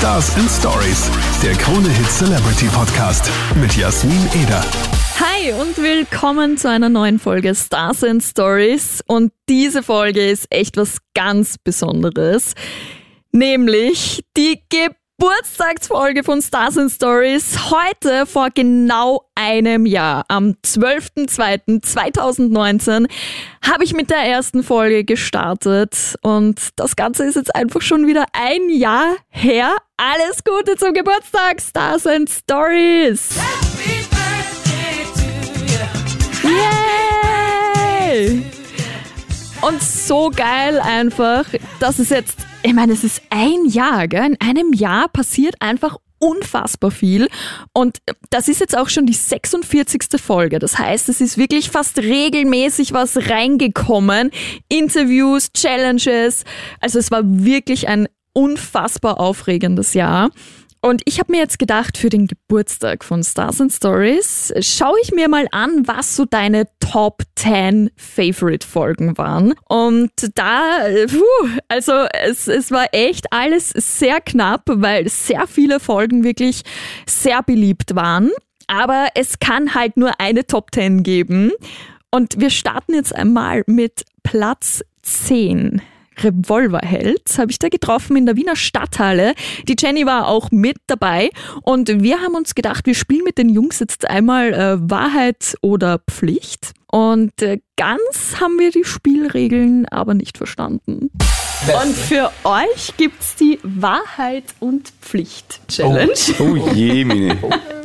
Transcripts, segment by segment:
Stars and Stories, der Krone Hit Celebrity Podcast mit Jasmin Eder. Hi und willkommen zu einer neuen Folge Stars and Stories. Und diese Folge ist echt was ganz Besonderes. Nämlich die Geburtstagsfolge von Stars and Stories. Heute vor genau einem Jahr, am 12.02.2019, habe ich mit der ersten Folge gestartet. Und das Ganze ist jetzt einfach schon wieder ein Jahr her. Alles Gute zum Geburtstag, Stars and Stories! Yay! Und so geil einfach, dass es jetzt, ich meine, es ist ein Jahr, gell? In einem Jahr passiert einfach unfassbar viel. Und das ist jetzt auch schon die 46. Folge. Das heißt, es ist wirklich fast regelmäßig was reingekommen. Interviews, Challenges. Also es war wirklich ein unfassbar aufregendes Jahr. Und ich habe mir jetzt gedacht, für den Geburtstag von Stars and Stories schaue ich mir mal an, was so deine Top 10 Favorite Folgen waren. Und da, puh, also es, es war echt alles sehr knapp, weil sehr viele Folgen wirklich sehr beliebt waren. Aber es kann halt nur eine Top 10 geben. Und wir starten jetzt einmal mit Platz 10. Revolverheld habe ich da getroffen in der Wiener Stadthalle. Die Jenny war auch mit dabei und wir haben uns gedacht, wir spielen mit den Jungs jetzt einmal äh, Wahrheit oder Pflicht. Und äh, ganz haben wir die Spielregeln aber nicht verstanden. Und für euch gibt's die Wahrheit und Pflicht Challenge. Oh, oh je, Mini.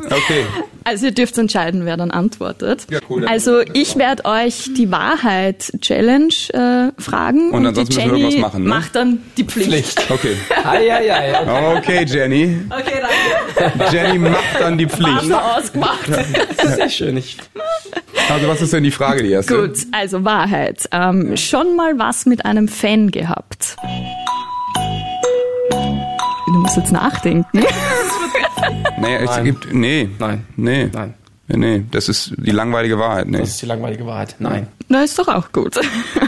Okay. Also ihr dürft entscheiden, wer dann antwortet. Ja, cool, dann also ich werde euch die Wahrheit Challenge äh, fragen Und die ansonsten müssen wir Jenny irgendwas machen, ne? macht dann die Pflicht. Okay. Ei, ei, ei, okay. Okay, Jenny. Okay, danke. Jenny macht dann die Pflicht. Partner ausgemacht. Sehr schön. Also was ist denn die Frage, die erste? Gut, also Wahrheit. Ähm, schon mal was mit einem Fan gehabt? Du musst jetzt nachdenken. Nee, es Nein. gibt, nee. Nein. Nee. Nein. Nee, das ist die langweilige Wahrheit, nee. Das ist die langweilige Wahrheit. Nein. Na, ist doch auch gut.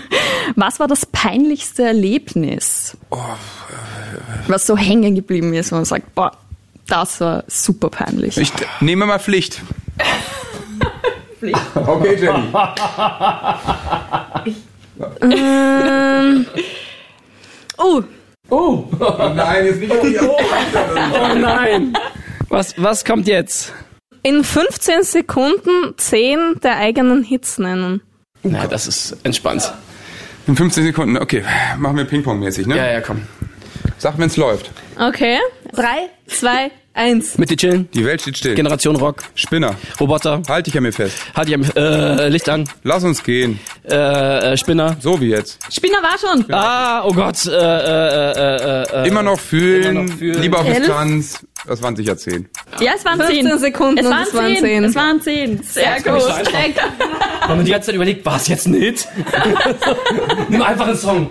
Was war das peinlichste Erlebnis? Oh, Was so hängen geblieben ist, wo man sagt, boah, das war super peinlich. Ich nehme mal Pflicht. Okay, Jenny. Oh, Oh, Nein, jetzt nicht die oh nein. Was, was kommt jetzt? In 15 Sekunden 10 der eigenen Hits nennen. Na, das ist entspannt. In 15 Sekunden, okay. Machen wir Ping-Pong-mäßig, ne? Ja, ja, komm. Sag, wenn's läuft. Okay. 3, 2, 1. Mit dir chillen. Die Welt steht still. Generation Rock. Spinner. Roboter. Halt dich an mir fest. Halt ihr äh, Licht an. Lass uns gehen. Äh, äh, Spinner. So wie jetzt. Spinner war schon. Ah, oh Gott. Äh, äh, äh, äh, äh. Immer noch fühlen, Immer noch fühlen. lieber auf Elf. Distanz. Das waren sicher 10. Ja, es waren 15 zehn. Sekunden Es waren es waren zehn. zehn. Es waren zehn. Sehr ich gut. Haben wir die ganze Zeit überlegt, war es jetzt ein Hit? Nimm einfach einen Song.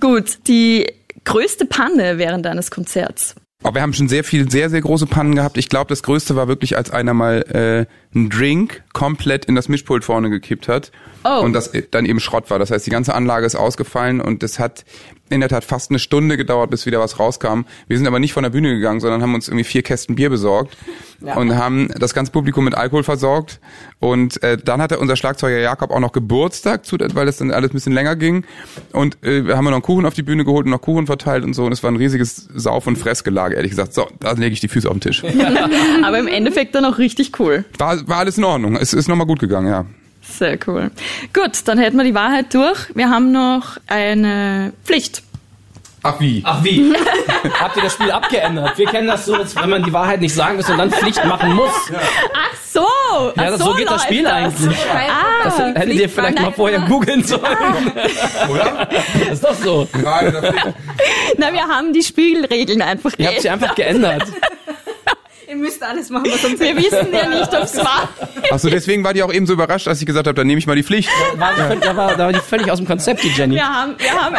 Gut, die größte Panne während eines Konzerts. Aber wir haben schon sehr viel, sehr, sehr große Pannen gehabt. Ich glaube, das Größte war wirklich, als einer mal äh, einen Drink komplett in das Mischpult vorne gekippt hat. Oh. Und das äh, dann eben Schrott war. Das heißt, die ganze Anlage ist ausgefallen und das hat in der Tat fast eine Stunde gedauert, bis wieder was rauskam. Wir sind aber nicht von der Bühne gegangen, sondern haben uns irgendwie vier Kästen Bier besorgt und haben das ganze Publikum mit Alkohol versorgt. Und äh, dann hatte unser Schlagzeuger Jakob auch noch Geburtstag, zu, weil das dann alles ein bisschen länger ging. Und äh, wir haben noch einen Kuchen auf die Bühne geholt und noch Kuchen verteilt und so. Und es war ein riesiges Sauf- und Fressgelage, ehrlich gesagt. So, da lege ich die Füße auf den Tisch. Aber im Endeffekt dann auch richtig cool. War, war alles in Ordnung. Es ist nochmal gut gegangen, ja. Sehr cool. Gut, dann hätten wir die Wahrheit durch. Wir haben noch eine Pflicht. Ach wie? Ach wie? Habt ihr das Spiel abgeändert? Wir kennen das so, dass wenn man die Wahrheit nicht sagen muss und dann Pflicht machen muss. Ach so! Ja, ach das, so so geht das Spiel das. eigentlich. Ah, Das hättet ihr vielleicht mal vorher googeln sollen. Oder? Das ist doch so. Nein, das Pflicht. Na, wir haben die Spielregeln einfach Ihr habt sie geändert. einfach geändert. Ihr müsst alles machen, was uns Wir wissen ja nicht, ob es war. Ach so, deswegen war die auch eben so überrascht, als ich gesagt habe, dann nehme ich mal die Pflicht. War, da, war, da war die völlig aus dem Konzept, die Jenny. Wir haben, wir haben,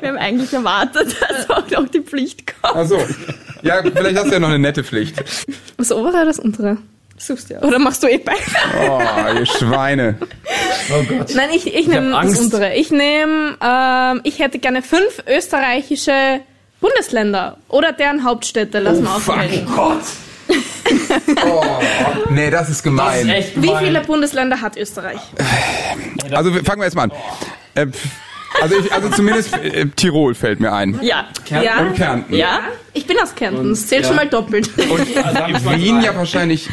wir haben eigentlich erwartet, dass auch noch die Pflicht kommt. Ach so. Ja, vielleicht hast du ja noch eine nette Pflicht. Das obere oder das untere? Suchst ja. Oder machst du eh beide? Oh, ihr Schweine. Oh Gott. Nein, ich, ich nehme das untere. Ich nehme, ähm, ich hätte gerne fünf österreichische Bundesländer oder deren Hauptstädte. Lass mal Fuck aufzählen. Gott. Nee, das ist Das ist gemein. Wie gemein. viele Bundesländer hat Österreich? Also wir- fangen wir jetzt mal an. Äh, also, ich, also zumindest äh, Tirol fällt mir ein. Ja. Ja. Und Kärnten. Ja? Ich bin aus Kärnten. Das zählt schon mal doppelt. Also wir mal Wien ja wahrscheinlich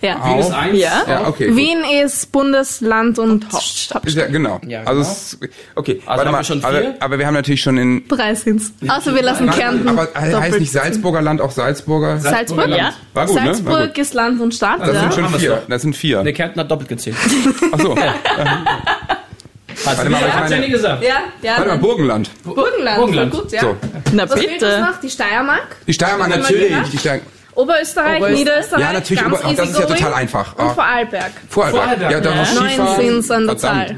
ja. Wien ist eins. Ja. Ja, okay. gut. Wien ist Bundesland und Hauptstadt. Ja, genau. Ja, Also, genau. es, okay, Also warte haben mal. wir schon aber, vier? aber wir haben natürlich schon in. Drei sind's. Also wir lassen Kärnten aber heißt doppelt nicht Salzburger Land auch Salzburger? Salzburg? Ja. War gut, ne? War Salzburg gut. ist Land und Stadt. Das ja. sind schon vier. Das sind vier. Der Kärntner hat doppelt gezählt. Ach so. Hat Warte mal, aber ich ja meine- nie gesagt. ja, ja. Warte mal, Burgenland. Burgenland. Burgenland. Gut, ja. So. Na Was bitte. noch? Die Steiermark? Die Steiermark natürlich. Die Steiermark. Oberösterreich, Oberösterreich. Niederösterreich. Ja, natürlich, ganz aber auch das ist ja total einfach. Und Ah. Vorarlberg. Vorarlberg. Vorarlberg, Ja, da ja. Skifahren. sind's an der. Zahl.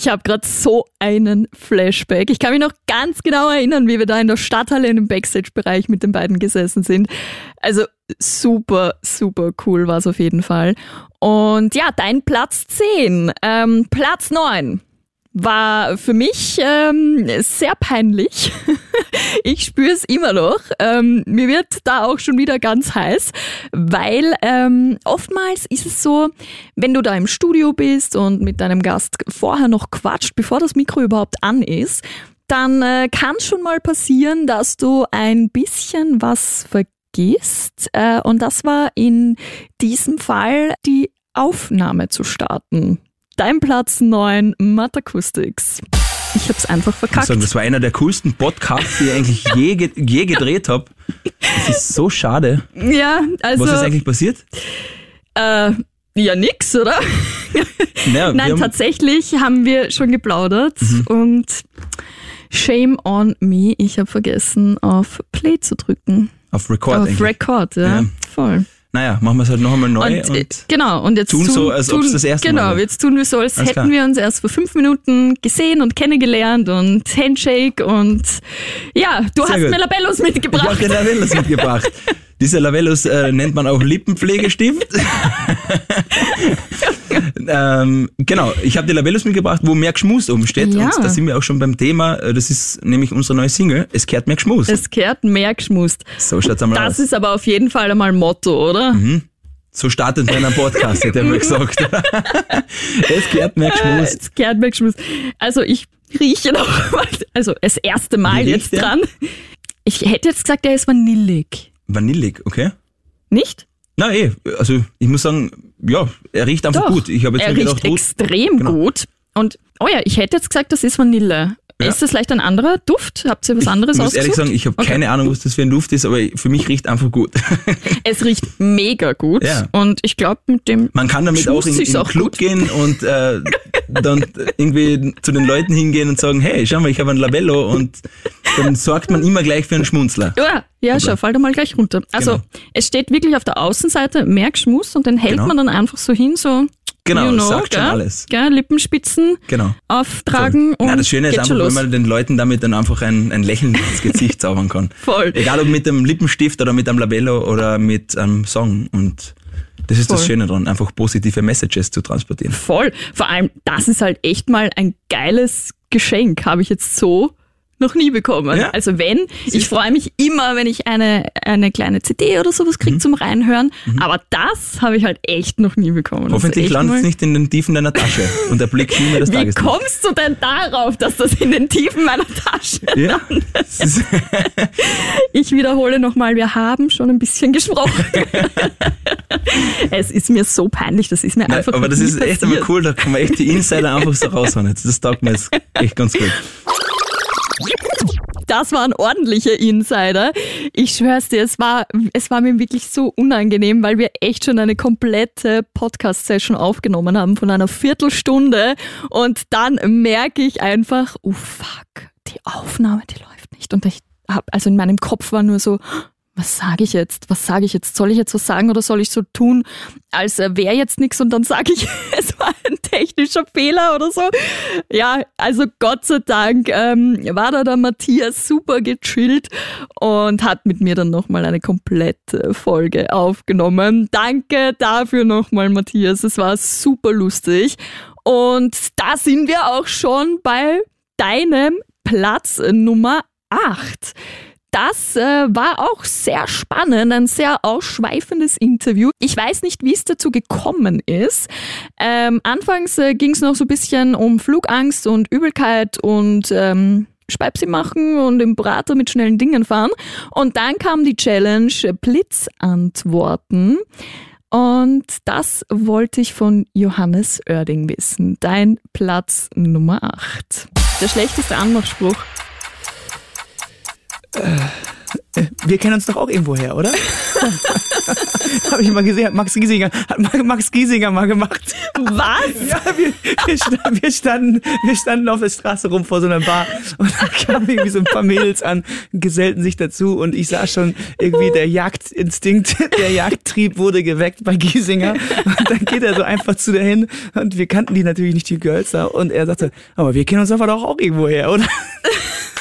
Ich habe gerade so einen Flashback. Ich kann mich noch ganz genau erinnern, wie wir da in der Stadthalle in dem Backstage-Bereich mit den beiden gesessen sind. Also super, super cool war es auf jeden Fall. Und ja, dein Platz 10. Ähm, Platz 9 war für mich ähm, sehr peinlich. Ich spüre es immer noch. Ähm, mir wird da auch schon wieder ganz heiß, weil ähm, oftmals ist es so, wenn du da im Studio bist und mit deinem Gast vorher noch quatscht, bevor das Mikro überhaupt an ist, dann äh, kann schon mal passieren, dass du ein bisschen was vergisst. Äh, und das war in diesem Fall die Aufnahme zu starten. Dein Platz 9, Matt Acoustics. Ich hab's einfach Ich muss verkackt. sagen, das war einer der coolsten Podcasts, die ich eigentlich je, je gedreht habe. Das ist so schade. ja, also Was ist eigentlich passiert? äh, ja nix, oder? Naja, Nein, haben, tatsächlich haben wir schon geplaudert und shame on me, ich habe vergessen auf Play zu drücken. auf Record auf eigentlich. Record, ja, Ja. voll. Naja, machen wir es halt noch einmal neu Und, und, äh, genau, und jetzt tun tun, so, als tun, ob's das erste Genau, Mal wäre. jetzt tun wir so, als Alles hätten klar. wir uns erst vor fünf Minuten gesehen und kennengelernt und Handshake und ja, du Sehr hast gut. mir Labellos ich habe mitgebracht. den Lavellus mitgebracht. Dieser Lavellus äh, nennt man auch Lippenpflegestift. ähm, genau, ich habe die Lavellus mitgebracht, wo mehr Geschmus oben steht. Ja. Und da sind wir auch schon beim Thema. Äh, Das ist nämlich unsere neue Single. Es kehrt mehr Geschmus. Es kehrt mehr geschmust. so schaut's einmal Das aus. ist aber auf jeden Fall einmal Motto, oder? So startet man einen Podcast, hätte er mal gesagt. es kehrt mehr Geschmus. Jetzt kehrt mehr geschmust. Also ich rieche noch mal, also das erste Mal jetzt der? dran. Ich hätte jetzt gesagt, er ist vanillig. Vanillig, okay? Nicht? Na eh, also ich muss sagen, ja, er riecht einfach Doch. gut. Ich habe jetzt er riecht gedacht, gut, extrem Genau. gut. Und, oh ja, ich hätte jetzt gesagt, das ist Vanille. Ja. Ist das vielleicht ein anderer Duft? Habt ihr was anderes ich muss ausgesucht? ehrlich sagen, ich habe Okay. keine Ahnung, was das für ein Duft ist, aber für mich riecht einfach gut. Es riecht mega gut. Ja. Und ich glaube, mit dem Man kann damit auch in, in den Club gut. gehen und äh, dann irgendwie zu den Leuten hingehen und sagen, hey, schau mal, ich habe ein Labello und dann sorgt man immer gleich für einen Schmunzler. Ja, ja, schau, fall da mal gleich runter. Also, Genau. es steht wirklich auf der Außenseite mehr Geschmus und den hält Genau. man dann einfach so hin, so, Genau, you know, sagt schon gell? alles. Gell, Lippenspitzen Genau. auftragen und Na, das Schöne ist einfach, schon wenn man den Leuten damit dann einfach ein, ein Lächeln ins Gesicht zaubern kann. Voll. Egal ob mit dem Lippenstift oder mit einem Labello oder mit einem Song. Und das ist das Voll. Schöne daran, einfach positive Messages zu transportieren. Voll. Vor allem, das ist halt echt mal ein geiles Geschenk, habe ich jetzt so noch nie bekommen. Ja. Also wenn, ich freue mich immer, wenn ich eine, eine kleine CD oder sowas Mhm. kriege zum Reinhören, aber das habe ich halt echt noch nie bekommen. Ist Hoffentlich echt landet es nicht in den Tiefen deiner Tasche und erblickt nie mehr das Wie Tageslicht. kommst du denn darauf, dass das in den Tiefen meiner Tasche Ja, ist, Ich wiederhole nochmal, wir haben schon ein bisschen gesprochen. es ist mir so peinlich, das ist mir Nein, einfach aber noch das ist echt passiert. einmal cool, da kann man echt die Insider einfach so raushauen. Das taugt mir jetzt echt ganz gut. Das war ein ordentlicher Insider. Ich schwör's dir, es war, es war mir wirklich so unangenehm, weil wir echt schon eine komplette Podcast-Session aufgenommen haben von einer Viertelstunde und dann merke ich einfach, oh fuck, die Aufnahme, die läuft nicht. Und ich hab, also in meinem Kopf war nur so, was sage ich jetzt? Was sage ich jetzt? Soll ich jetzt was sagen oder soll ich so tun, als äh, wäre jetzt nichts und dann sage ich, es war ein technischer Fehler oder so? Ja, also Gott sei Dank ähm, war da der Matthias super gechillt und hat mit mir dann nochmal eine komplette Folge aufgenommen. Danke dafür nochmal, Matthias. Es war super lustig. Und da sind wir auch schon bei deinem Platz Nummer 8. Das äh, war auch sehr spannend, ein sehr ausschweifendes Interview. Ich weiß nicht, wie es dazu gekommen ist. Ähm, anfangs äh, ging es noch so ein bisschen um Flugangst und Übelkeit und ähm, Speipsi machen und im Prater mit schnellen Dingen fahren. Und dann kam die Challenge Blitzantworten. Und das wollte ich von Johannes Oerding wissen. Dein Platz Nummer 8. Der schlechteste Anmachspruch. Wir kennen uns doch auch irgendwo her, oder? Habe ich mal gesehen, hat Max Giesinger, hat Max Giesinger mal gemacht. Was? Ja, wir, wir, standen, wir, standen, wir standen auf der Straße rum vor so einer Bar und da kamen irgendwie so ein paar Mädels an, gesellten sich dazu und ich sah schon irgendwie der Jagdinstinkt, der Jagdtrieb wurde geweckt bei Giesinger und dann geht er so einfach zu der hin und wir kannten die natürlich nicht, die Girls da und er sagte, aber wir kennen uns aber doch auch irgendwo her, oder?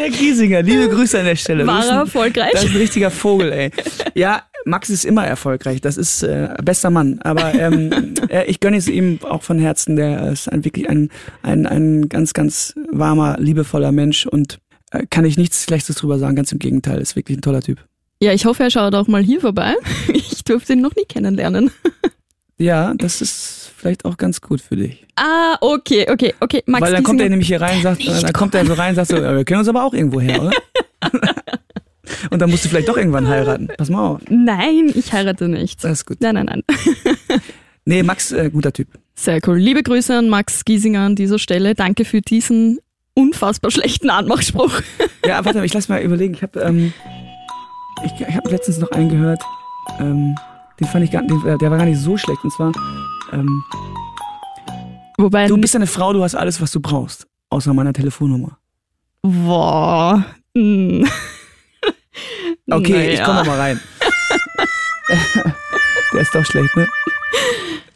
Der Giesinger, liebe Grüße an der Stelle. War er erfolgreich? Das ist ein richtiger Vogel, ey. Ja, Max ist immer erfolgreich. Das ist äh, bester Mann. Aber ähm, äh, ich gönne es ihm auch von Herzen. Der ist ein, wirklich ein, ein, ein ganz, ganz warmer, liebevoller Mensch und äh, kann ich nichts Schlechtes drüber sagen. Ganz im Gegenteil, ist wirklich ein toller Typ. Ja, ich hoffe, er schaut auch mal hier vorbei. Ich durfte ihn noch nie kennenlernen. Ja, das ist vielleicht auch ganz gut für dich. Ah, okay, okay, okay. Max Weil dann kommt er nämlich hier rein und sagt, Nicht dann kommt er so rein und sagt so, äh, wir kennen uns aber auch irgendwo her, oder? und dann musst du vielleicht doch irgendwann heiraten. Pass mal auf. Nein, ich heirate nicht. Das ist gut. Nein, nein, nein. Nee, Max, äh, guter Typ. Sehr cool. Liebe Grüße an Max Giesinger an dieser Stelle. Danke für diesen unfassbar schlechten Anmachspruch. Ja, warte, ich lass mal überlegen. Ich habe ähm, ich, ich hab letztens noch einen gehört. Ähm, den fand ich gar den, äh, der war gar nicht so schlecht. Und zwar, ähm, Wobei, du bist eine Frau, du hast alles, was du brauchst. Außer meiner Telefonnummer. boah. hm. Okay, Naja. ich komme mal rein. der ist doch schlecht, ne?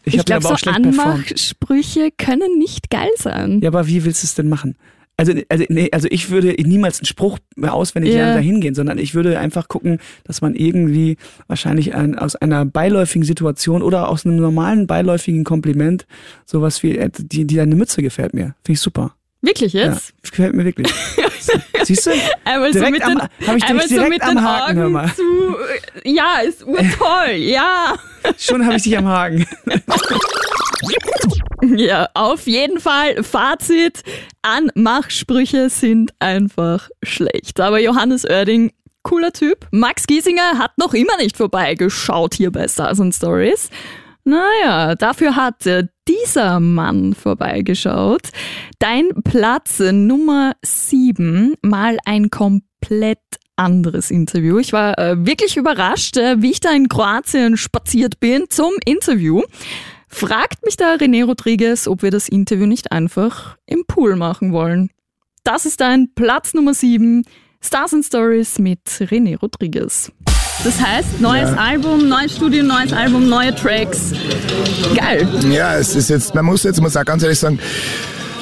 Ich, Ich, glaube, aber auch so. Anmachsprüche können nicht geil sein. Ja, aber wie willst du es denn machen? Also, also, nee, also ich würde niemals einen Spruch auswendig Ja. lernen, dahin gehen, sondern ich würde einfach gucken, dass man irgendwie wahrscheinlich ein, aus einer beiläufigen Situation oder aus einem normalen beiläufigen Kompliment sowas wie, äh, die, die deine Mütze gefällt mir. Finde ich super. Wirklich Ja, jetzt? gefällt mir wirklich. Siehst du? Einmal so Direkt mit am- den, hab ich einmal dich so direkt mit am den Haken, Augen mal. zu. Ja, ist urtoll, ja. Schon habe ich dich am Haken. Ja, auf jeden Fall. Fazit: Anmachsprüche sind einfach schlecht. Aber Johannes Oerding, cooler Typ. Max Giesinger hat noch immer nicht vorbeigeschaut hier bei Stars and Stories. Naja, dafür hat äh, dieser Mann vorbeigeschaut. Dein Platz äh, Nummer 7, mal ein komplett anderes Interview. Ich war äh, wirklich überrascht, äh, wie ich da in Kroatien spaziert bin zum Interview. Fragt mich da René Rodriguez, ob wir das Interview nicht einfach im Pool machen wollen. Das ist dein Platz Nummer 7, Stars and Stories mit René Rodriguez. Das heißt, neues Album, neues Studio, neues Album, neue Tracks. Geil. Ja, es ist jetzt, man muss jetzt, muss auch ganz ehrlich sagen,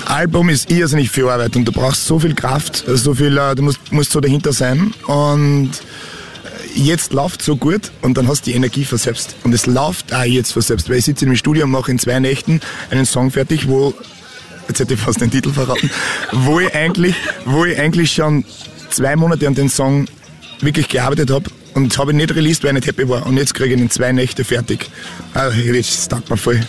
Album ist irrsinnig viel Arbeit und du brauchst so viel Kraft, so viel, äh, du musst, musst so dahinter sein und jetzt läuft so gut und dann hast du die Energie von selbst. Und es läuft auch jetzt von selbst, weil ich sitze im Studio und mache in zwei Nächten einen Song fertig, wo, jetzt hätte ich fast den Titel verraten, wo ich eigentlich, wo ich eigentlich schon zwei Monate an den Song wirklich gearbeitet habe und das habe ich nicht released, weil ich nicht happy war. Und jetzt kriege ich ihn in zwei Nächte fertig. Also, das taugt mir voll.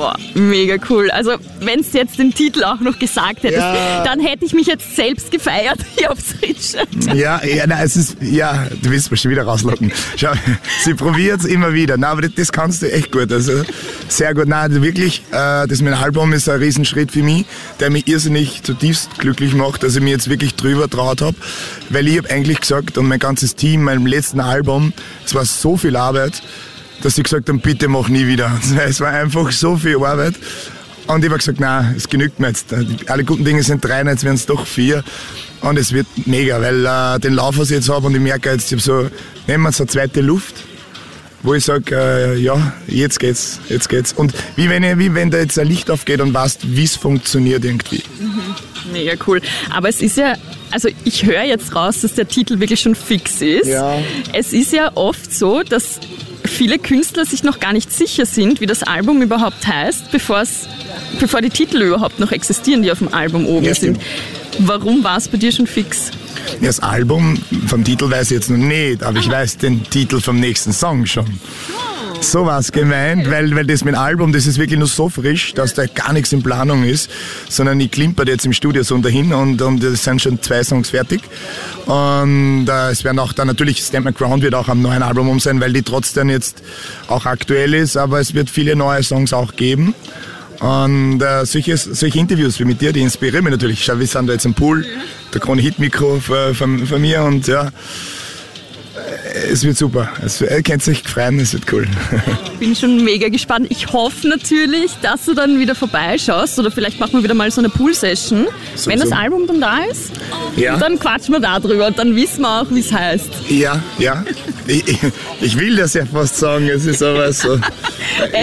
Boah, mega cool. Also, wenn es jetzt den Titel auch noch gesagt hättest, Ja. dann hätte ich mich jetzt selbst gefeiert hier aufs Ritschert. Ja, ja, nein, es ist, ja, du willst mich schon wieder rauslocken. Schau, sie probiert es immer wieder. Nein, aber das, das kannst du echt gut. Also, sehr gut. Nein, also wirklich, äh, das mit dem Album ist ein Riesenschritt für mich, der mich irrsinnig zutiefst glücklich macht, dass ich mir jetzt wirklich drüber traut habe. Weil ich habe eigentlich gesagt, und mein ganzes Team, meinem letzten Album, es war so viel Arbeit, dass sie gesagt haben, bitte mach nie wieder. Es war einfach so viel Arbeit. Und ich habe gesagt, nein, es genügt mir jetzt. Alle guten Dinge sind drei, jetzt werden es doch vier. Und es wird mega, weil äh, den Lauf, was ich jetzt habe, und ich merke jetzt, ich habe so nehmen wir so eine zweite Luft, wo ich sage, äh, ja, jetzt geht's, jetzt geht's. Und wie wenn, ich, wie wenn da jetzt ein Licht aufgeht und weißt, wie es funktioniert irgendwie. Mega cool. Aber es ist ja, also ich höre jetzt raus, dass der Titel wirklich schon fix ist. Ja. Es ist ja oft so, dass viele Künstler sich noch gar nicht sicher sind, wie das Album überhaupt heißt, bevor die Titel überhaupt noch existieren, die auf dem Album oben Ja, sind. Warum war es bei dir schon fix? Ja, Das Album vom Titel weiß ich jetzt noch nicht, aber ich weiß den Titel vom nächsten Song schon. So es gemeint, weil, weil das mit Album, das ist wirklich nur so frisch, dass da gar nichts in Planung ist, sondern ich klimper jetzt im Studio so dahin und, und es sind schon zwei Songs fertig. Und äh, es werden auch dann natürlich, Stand My Ground wird auch am neuen Album um sein, weil die trotzdem jetzt auch aktuell ist, aber es wird viele neue Songs auch geben. Und äh, solche, solche Interviews wie mit dir, die inspirieren mich natürlich. Schau, wir sind da jetzt im Pool, der Krone Hit-Mikro von, von, von mir und ja, äh, es wird super. Es, ihr könnt euch freuen, es wird cool. Bin schon mega gespannt. Ich hoffe natürlich, dass du dann wieder vorbeischaust oder vielleicht machen wir wieder mal so eine Pool-Session. So, Wenn das so. Album dann da ist, Ja. dann quatschen wir da drüber und dann wissen wir auch, wie es heißt. Ja, ja. Ich, ich, ich will das ja fast sagen, es ist aber so.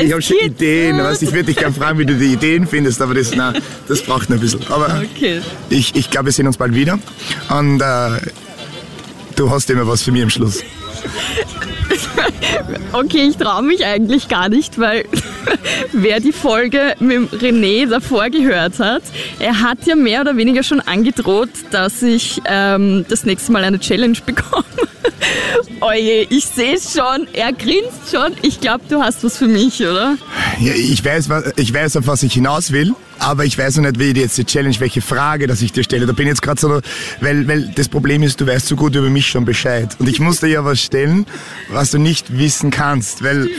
Ich habe schon Ideen, weißt, ich würde dich gerne fragen, wie du die Ideen findest, aber das, na, das braucht noch ein bisschen. Aber Okay. ich, ich glaube, wir sehen uns bald wieder. Und äh, du hast immer was für mich am Schluss. Okay, ich traue mich eigentlich gar nicht, weil wer die Folge mit René davor gehört hat, er hat ja mehr oder weniger schon angedroht, dass ich ähm, das nächste Mal eine Challenge bekomme. Oje, ich sehe es schon, er grinst schon. Ich glaube, du hast was für mich, oder? Ja, ich, weiß, ich weiß, auf was ich hinaus will, aber ich weiß noch nicht, wie jetzt die Challenge, welche Frage, dass ich dir stelle. Da bin ich jetzt gerade so, weil, weil das Problem ist, du weißt so gut über mich schon Bescheid. Und ich muss dir ja was stellen, was du nicht wissen kannst, weil,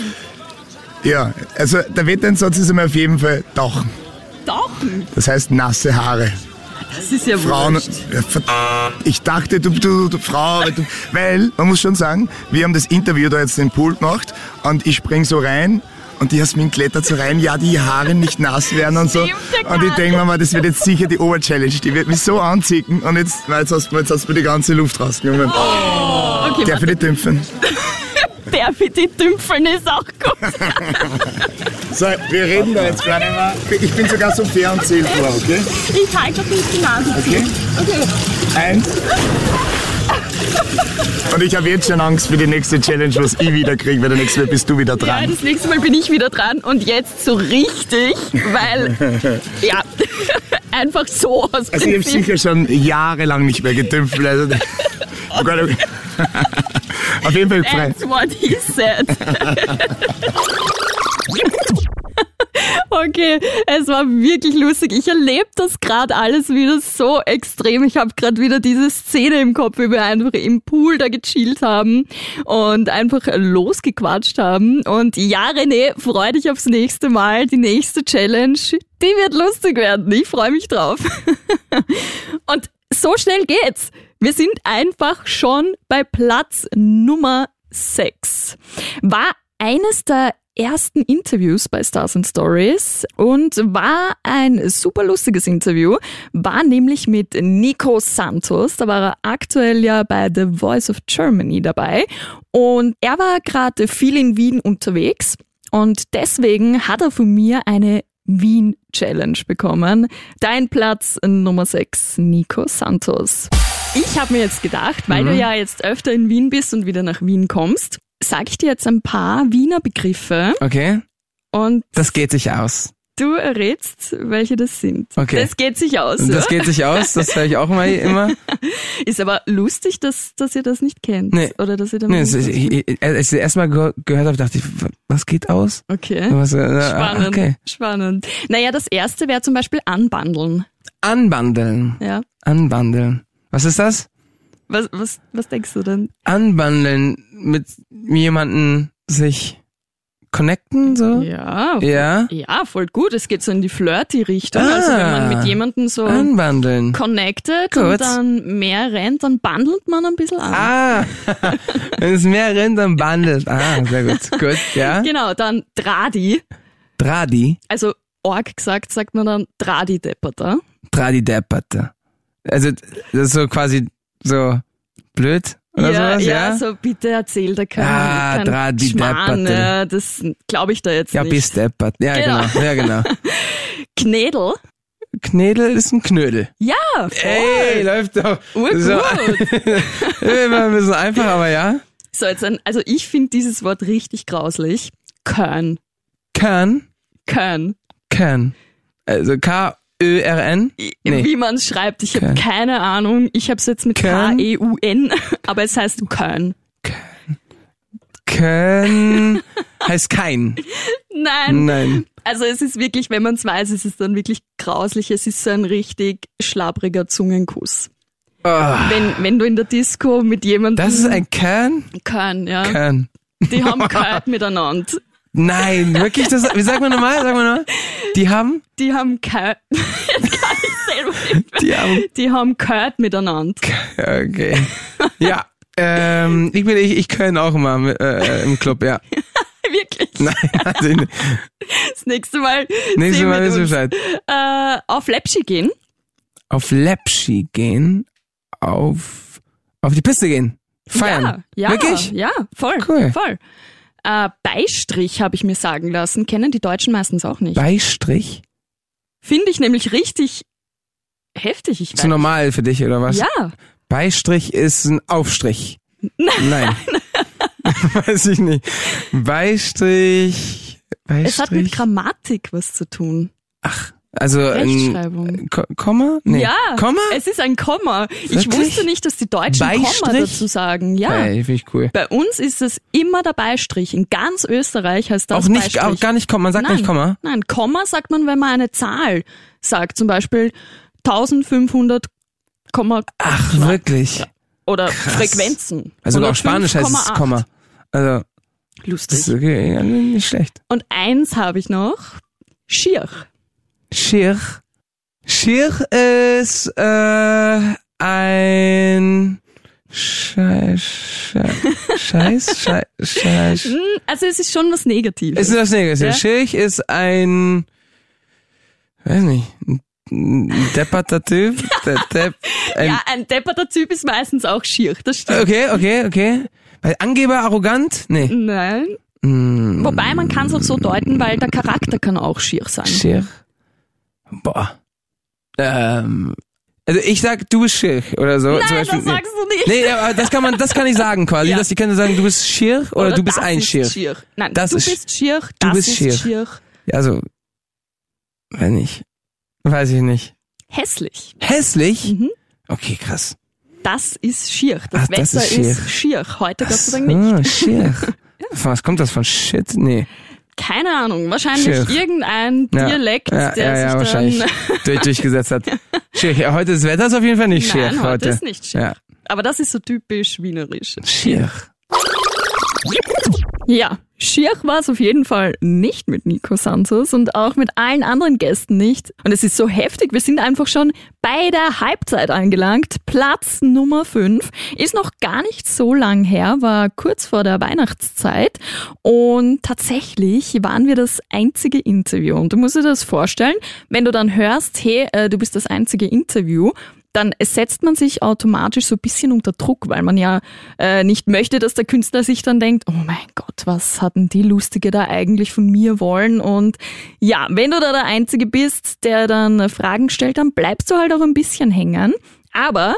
ja, also der Wetteinsatz ist einmal auf jeden Fall tauchen. Doch, Das heißt nasse Haare. das ist ja Frauen, wurscht. verd- ich dachte, du, du, du Frau, du, weil, man muss schon sagen, wir haben das Interview da jetzt in den Pool gemacht und ich spring so rein und die Jasmin klettert so rein, ja, die Haare nicht nass werden und so. Und ich denke mir mal, das wird jetzt sicher die Oberchallenge, die wird mich so anziehen und jetzt, jetzt hast, du- jetzt hast du mir die ganze Luft rausgenommen. Okay, Darf ich nicht dümpfen? der für die Dümpfeln ist auch gut. So, wir reden da jetzt gar nicht mehr. Ich bin sogar so fair und zähl vor, okay? Ich halte nicht die Nase zu. Okay? Eins. Und ich habe jetzt schon Angst für die nächste Challenge, was ich wieder kriege, weil der nächste Mal bist du wieder Ja, dran. das nächste Mal bin ich wieder dran und jetzt so richtig, weil, ja, einfach so aus Also ich habe sicher schon jahrelang nicht mehr gedümpft. Also, oh Gott, okay. Auf jeden Fall frei. That's what he said. Okay, es war wirklich lustig. Ich erlebe das gerade alles wieder so extrem. Ich habe gerade wieder diese Szene im Kopf, wie wir einfach im Pool da gechillt haben und einfach losgequatscht haben. Und ja, René, freu dich aufs nächste Mal. Die nächste Challenge, die wird lustig werden. Ich freue mich drauf. Und so schnell geht's. Wir sind einfach schon bei Platz Nummer 6. War eines der ersten Interviews bei Stars and Stories und war ein super lustiges Interview, war nämlich mit Nico Santos, da war er aktuell ja bei The Voice of Germany dabei und er war gerade viel in Wien unterwegs und deswegen hat er von mir eine Wien Challenge bekommen. Dein Platz Nummer 6, Nico Santos. Ich habe mir jetzt gedacht, weil du ja jetzt öfter in Wien bist und wieder nach Wien kommst, sage ich dir jetzt ein paar Wiener Begriffe Okay, und das geht sich aus. du errätst, welche das sind. Okay. Das geht sich aus. Das ja? geht sich aus, das höre ich auch mal immer. Ist aber lustig, dass, dass ihr das nicht kennt. Nee. Oder dass ihr damit Nee, es ist, ich, als ich das erste Mal ge gehört habe, dachte ich, wa- was geht aus? Okay. Was, äh, ah, Spannend. Okay. Spannend. Naja, das erste wäre zum Beispiel anbandeln. Anbandeln. Ja. Anbandeln. Was ist das? Was, was, was denkst du denn? Anbandeln mit jemanden sich connecten, so? Ja. Ja. Ja, voll gut. Es geht so in die Flirty-Richtung. Also wenn man Ah. mit jemandem so Anbandeln. connected Gut. und dann mehr rennt, dann bandelt man ein bisschen an. Ah, wenn es mehr rennt, dann bandelt. Ah, sehr gut. Gut, ja. Genau, dann Dradi. Dradi, Also Org gesagt, sagt man dann Dradi-Depperter. Dradi depperte. Also, das ist so quasi so blöd Oder ja, sowas, ja, ja? so bitte erzähl da keinen Ah, kein dra- die Schmarrn, ja, das glaube ich da jetzt Ja, nicht. bist deppert. Ja, Genau. genau. Ja, genau. Knädel? Knädel ist ein Knödel. Ja, Ey, läuft doch. urgut. So, immer ein bisschen einfach, aber ja. So, jetzt ein, also ich finde dieses Wort richtig grauslich. Körn. Kern, Körn. Kern. Also K-Ö-R-N. Nee. Wie man es schreibt, ich habe keine Ahnung. Ich habe es jetzt mit? K-E-U-N, aber es heißt Körn. Kern heißt kein. Nein. Nein. Also es ist wirklich, wenn man es weiß, es ist dann wirklich grauslich. Es ist so ein richtig schlabriger Zungenkuss. Ah, Wenn, wenn du in der Disco mit jemandem... das ist ein Kern? Körn, ja. Kern. Die haben gehört miteinander. Nein, wirklich? Das, wie sagt man nochmal? Sag mal nochmal. Die haben, Die haben gehört... Jetzt kann ich selber nicht. die haben, Die haben gehört miteinander. okay. Ja, ähm, ich bin, ich, ich kann auch immer mit, äh, im Club, ja. Wirklich. Nein, also nicht. Das nächste Mal, Nächstes Mal uns. Bescheid. Äh, auf Lepschi gehen. Auf Lepschi gehen, auf, auf die Piste gehen, feiern. Ja, ja, Wirklich? Ja, voll. Cool. Voll. Äh, Beistrich habe ich mir sagen lassen. Kennen die Deutschen meistens auch nicht. Beistrich? Finde ich nämlich richtig heftig. Ich weiß. Zu normal für dich, oder was? Ja. Beistrich ist ein Aufstrich. Nein. Weiß ich nicht. Beistrich, Beistrich. Es hat mit Grammatik was zu tun. Also Rechtschreibung. Ko- Komma? Nee. Ja, Komma? es ist ein Komma. Ich Wirklich? wusste nicht, dass die Deutschen Komma Beistrich? dazu sagen. Ja. Hey, finde ich cool. Bei uns ist es immer der Beistrich. In ganz Österreich heißt das Auch nicht, Beistrich. auch gar nicht Komma. Man sagt Nein, nicht Komma. Nein, Komma sagt man, wenn man eine Zahl sagt. Zum Beispiel 1500, Komma Ach, wirklich? oder Krass. Frequenzen. Also auf Spanisch heißt es 5,8. Komma. Also, das Lustig. ist okay, ja, nicht schlecht. Und eins habe ich noch. Schier. Schir. Schir ist äh, ein Scheiß, Scheiß, Scheiß, Scheiß. Hm, Also es ist schon was Negatives. Ist das Negatives? Ja. Schirch ist ein, weiß nicht, ein depperter Typ. Der Depp, ein, ja, ein depperter Typ ist meistens auch schier. Das stimmt. Okay, okay, okay. Weil Angeber arrogant? Nee. Nein. Hm, Wobei man kann es auch so deuten, weil der Charakter kann auch schier sein. Schir. Boah. Ähm, also ich sag, du bist Schir oder so. Nein, zum Beispiel. das sagst du nicht. Nee, aber das kann man, das kann ich sagen quasi, Ja. dass die Kinder sagen, du bist Schir oder, du bist das ein ist Schir. schier. Nein, Das du ist- bist schier, du das bist ist schier. schier. Ja, Also, wenn ich, weiß ich nicht. Hässlich. Hässlich? Mhm. Okay, krass. Das ist schier. Das Ach, das Wetter ist schier. ist schier. Heute Gott sei Dank Ah, nicht. Schir. Von was kommt das von Shit? Nee. Keine Ahnung. Wahrscheinlich Schier. irgendein Ja. Dialekt, ja, der ja, ja, sich wahrscheinlich dann... durch, durchgesetzt hat. Schir. Ja, heute ist das Wetter ist auf jeden Fall nicht. Nein, heute ist nicht schier. Ja. Aber das ist so typisch wienerisch. Schir. Ja, schier war es auf jeden Fall nicht mit Nico Santos und auch mit allen anderen Gästen nicht. Und es ist so heftig, wir sind einfach schon bei der Halbzeit angelangt. Platz Nummer 5 ist noch gar nicht so lang her, war kurz vor der Weihnachtszeit und tatsächlich waren wir das einzige Interview. Und du musst dir das vorstellen, wenn du dann hörst, hey, äh, du bist das einzige Interview, dann setzt man sich automatisch so ein bisschen unter Druck, weil man ja äh, nicht möchte, dass der Künstler sich dann denkt, oh mein Gott, was hatten die Lustige da eigentlich von mir wollen? Und ja, wenn du da der Einzige bist, der dann Fragen stellt, dann bleibst du halt auch ein bisschen hängen. Aber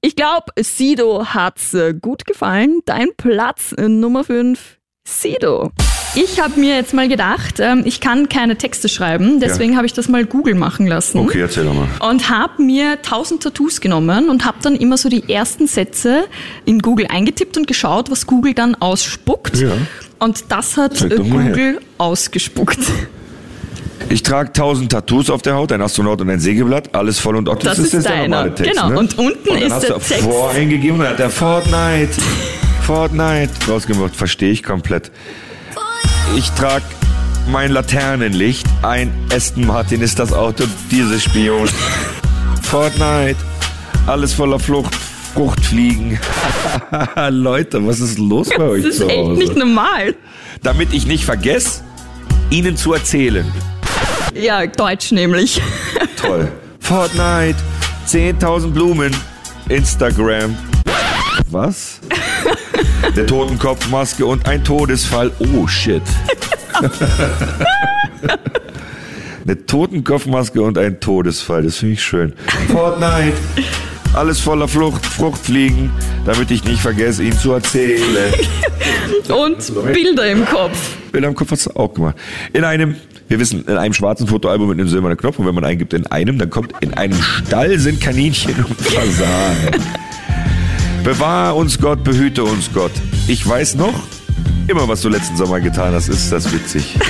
ich glaube, Sido hat's äh, gut gefallen. Dein Platz äh, Nummer 5, Sido. Ich habe mir jetzt mal gedacht, ähm, ich kann keine Texte schreiben, deswegen habe ich das mal Google machen lassen Okay, erzähl doch mal. und habe mir 1000 Tattoos genommen und habe dann immer so die ersten Sätze in Google eingetippt und geschaut, was Google dann ausspuckt. Ja. Und das hat. Google ausgespuckt. Ich trage tausend Tattoos auf der Haut, ein Astronaut und ein Sägeblatt, alles voll und Otto. Das ist der deiner. normale Text, Genau. Ne? Und unten und dann ist hast der du Text. vor eingegeben und dann hat der Fortnite, Fortnite rausgemacht. Verstehe ich komplett. Ich trage mein Laternenlicht, ein Aston Martin ist das Auto, diese Spion. Fortnite, alles voller Flucht, Fruchtfliegen. Leute, was ist los bei euch Das ist zu echt Hause? nicht normal. Damit ich nicht vergesse, Ihnen zu erzählen. Ja, Deutsch nämlich. Toll. Fortnite, 10.000 Blumen, Instagram. Was? Eine Totenkopfmaske und ein Todesfall. Oh shit. Eine Totenkopfmaske und ein Todesfall. Das finde ich schön. Fortnite. Alles voller Flucht, Fruchtfliegen, damit ich nicht vergesse, ihn zu erzählen. Und Bilder im Kopf. Bilder im Kopf hat's auch gemacht. In einem, wir wissen, in einem schwarzen Fotoalbum mit einem silbernen Knopf und wenn man eingibt in einem, dann kommt in einem Stall sind Kaninchen und Fasanen. Bewahr uns Gott, behüte uns Gott. Ich weiß noch, immer was du letzten Sommer getan hast, ist das witzig.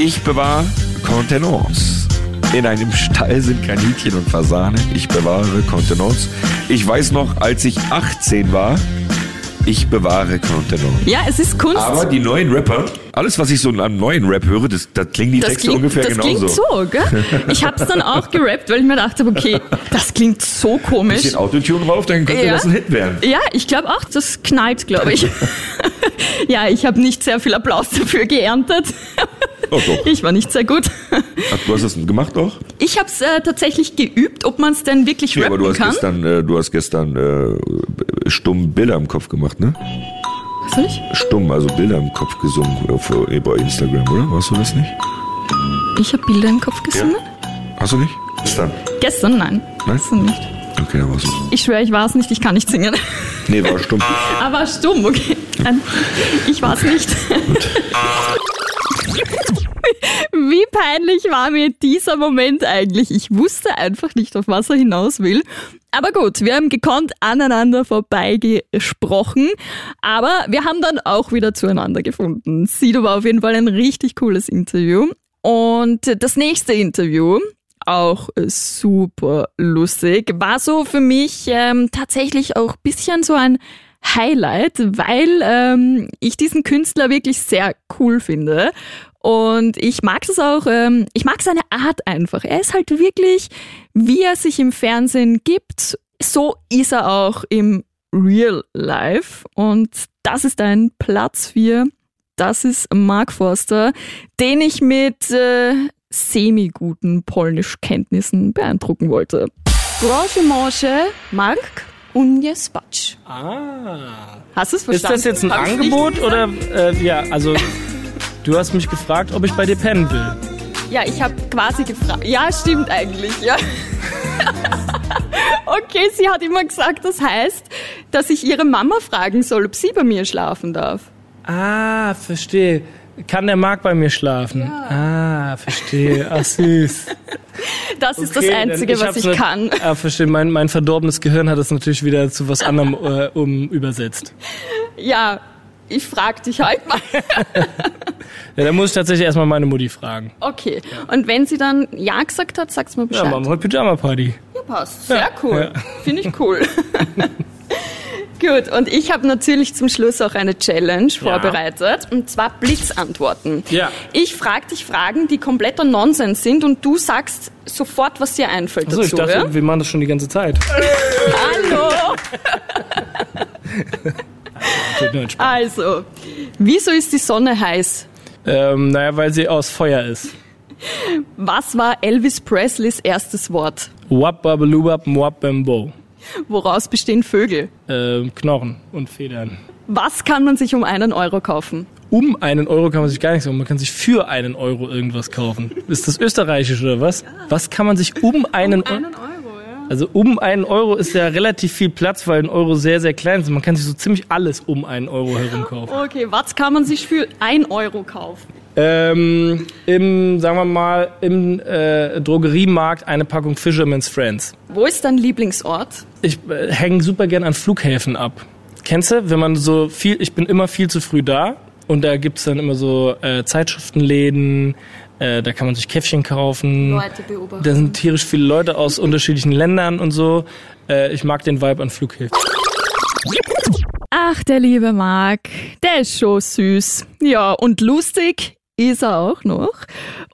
Ich bewahre Kontenance. In einem Stall sind Kaninchen und Fasanen. Ich bewahre Kontenance. Ich weiß noch, als ich 18 war, ich bewahre Kontenance. Ja, es ist Kunst. Aber die neuen Rapper, alles was ich so an neuen Rap höre, das, das klingen die das Texte klingt, ungefähr das genauso. klingt so, gell? Ich hab's dann auch gerappt, weil ich mir dachte, okay, das klingt so komisch. Bisschen Autotune drauf, dann könnte Ja. das ein Hit werden. Ja, ich glaube auch, das knallt, glaube ich. ja, ich habe nicht sehr viel Applaus dafür geerntet. Oh. Ich war nicht sehr gut. Ach, du hast das gemacht auch? Ich habe es äh, tatsächlich geübt, ob man es denn wirklich Ja, rappen aber du hast kann. gestern, äh, du hast gestern äh, stumm Bilder im Kopf gemacht, ne? Was soll ich? Stumm, also Bilder im Kopf gesungen auf, äh, bei Instagram, oder? Warst du das nicht? Ich habe Bilder im Kopf gesungen. Hast du nicht? Gestern. Gestern, nein. Nein? Gestern nicht. Okay, dann warst du. Ich schwöre, ich war es nicht, ich kann nicht singen. Nee, war stumm. Aber stumm, okay. Ich war es nicht. Wie peinlich war mir dieser Moment eigentlich? Ich wusste einfach nicht, auf was er hinaus will. Aber gut, wir haben gekonnt aneinander vorbeigesprochen, aber wir haben dann auch wieder zueinander gefunden. Sido war auf jeden Fall ein richtig cooles Interview. Und das nächste Interview, auch super lustig, war so für mich ähm, tatsächlich auch ein bisschen so ein Highlight, weil ähm, ich diesen Künstler wirklich sehr cool finde. Und ich mag das auch, ähm, ich mag seine Art einfach. Er ist halt wirklich, wie er sich im Fernsehen gibt, so ist er auch im Real Life. Und das ist ein Platz 4. Das ist Mark Forster, den ich mit äh, semi-guten Polnischkenntnissen beeindrucken wollte. Proszę może, Mark Unjespacz. Ah. Hast du es Ist verstanden? das jetzt ein Hab Angebot oder äh, ja, also du hast mich gefragt, ob ich bei dir pennen will. Ja, ich habe quasi gefragt. Ja, stimmt eigentlich, ja. okay, sie hat immer gesagt, das heißt, dass ich ihre Mama fragen soll, ob sie bei mir schlafen darf. Ah, verstehe. Kann der Marc bei mir schlafen? Ah, verstehe. Ach süß. Das ist Okay, das Einzige, was hab's ich kann. Ah, verstehe. Mein, mein verdorbenes Gehirn hat das natürlich wieder zu was anderem äh, um übersetzt. Ja, ich frag dich halt mal. Ja, da muss ich tatsächlich erstmal meine Mutti fragen. Okay, und wenn sie dann Ja gesagt hat, sag's mir Ja, Bescheid. machen wir heute Pyjama-Party. Ja, passt. Sehr Ja, cool. ja. Finde ich cool. Gut, und ich habe natürlich zum Schluss auch eine Challenge vorbereitet, und zwar Blitzantworten. Ja. Ich frage dich Fragen, die kompletter Nonsens sind und du sagst sofort, was dir einfällt Achso, ich dachte, ja? wir machen das schon die ganze Zeit. Hallo! Also, wieso ist die Sonne heiß? Ähm, naja, weil sie aus Feuer ist. Was war Elvis Presleys erstes Wort? Wap babelubab mwap bambo. Woraus bestehen Vögel? Ähm, Knochen und Federn. Was kann man sich um einen Euro kaufen? Um einen Euro kann man sich gar nichts kaufen. Man kann sich für einen Euro irgendwas kaufen. Ist das österreichisch oder was? Was kann man sich um einen Euro? Euro, ja. Also um einen Euro ist ja relativ viel Platz, weil ein Euro sehr, sehr klein ist. Man kann sich so ziemlich alles um einen Euro herum kaufen. Okay, was kann man sich für ein Euro kaufen? Ähm, Im, sagen wir mal, im äh, Drogeriemarkt eine Packung Fisherman's Friends. Wo ist dein Lieblingsort? Ich äh, hänge super gern an Flughäfen ab. Kennst du, wenn man so viel, ich bin immer viel zu früh da und da gibt's dann immer so äh, Zeitschriftenläden, äh, da kann man sich Käffchen kaufen. Leute beobachten. Da sind tierisch viele Leute aus unterschiedlichen Ländern und so. Äh, ich mag den Vibe an Flughäfen. Ach, der liebe Marc, der ist schon süß. Ja, und lustig ist er auch noch.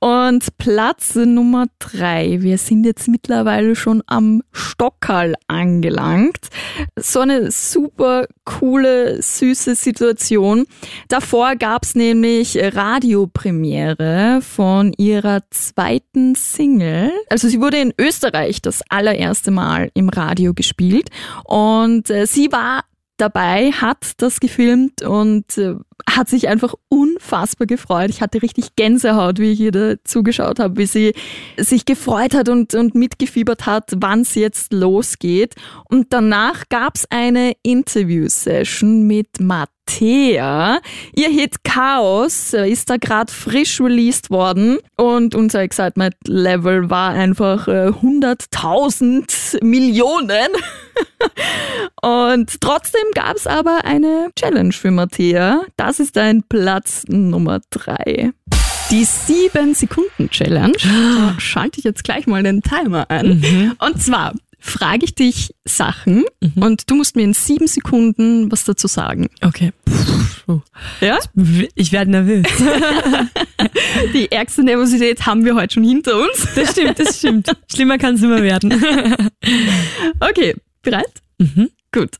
Und Platz Nummer drei. Wir sind jetzt mittlerweile schon am Stockerl angelangt. So eine super coole, süße Situation. Davor gab's nämlich Radiopremiere von ihrer zweiten Single. Also sie wurde in Österreich das allererste Mal im Radio gespielt und äh, sie war dabei, hat das gefilmt und äh, hat sich einfach unfassbar gefreut. Ich hatte richtig Gänsehaut, wie ich ihr da zugeschaut habe, wie sie sich gefreut hat und, und mitgefiebert hat, wann es jetzt losgeht. Und danach gab's eine Interview-Session mit Mattea. Ihr Hit Chaos äh, ist da gerade frisch released worden und unser Excitement-Level war einfach äh, 100.000 Millionen. und trotzdem gab's aber eine Challenge für Mattea. Das ist ein Platz Nummer drei. Die 7-Sekunden-Challenge. Da schalte ich jetzt gleich mal den Timer ein. Und zwar frage ich dich Sachen und du musst mir in sieben Sekunden was dazu sagen. Okay. Ja? Ich werde nervös. Die ärgste Nervosität haben wir heute schon hinter uns. Das stimmt, das stimmt. Schlimmer kann es immer werden. Okay, bereit? Gut.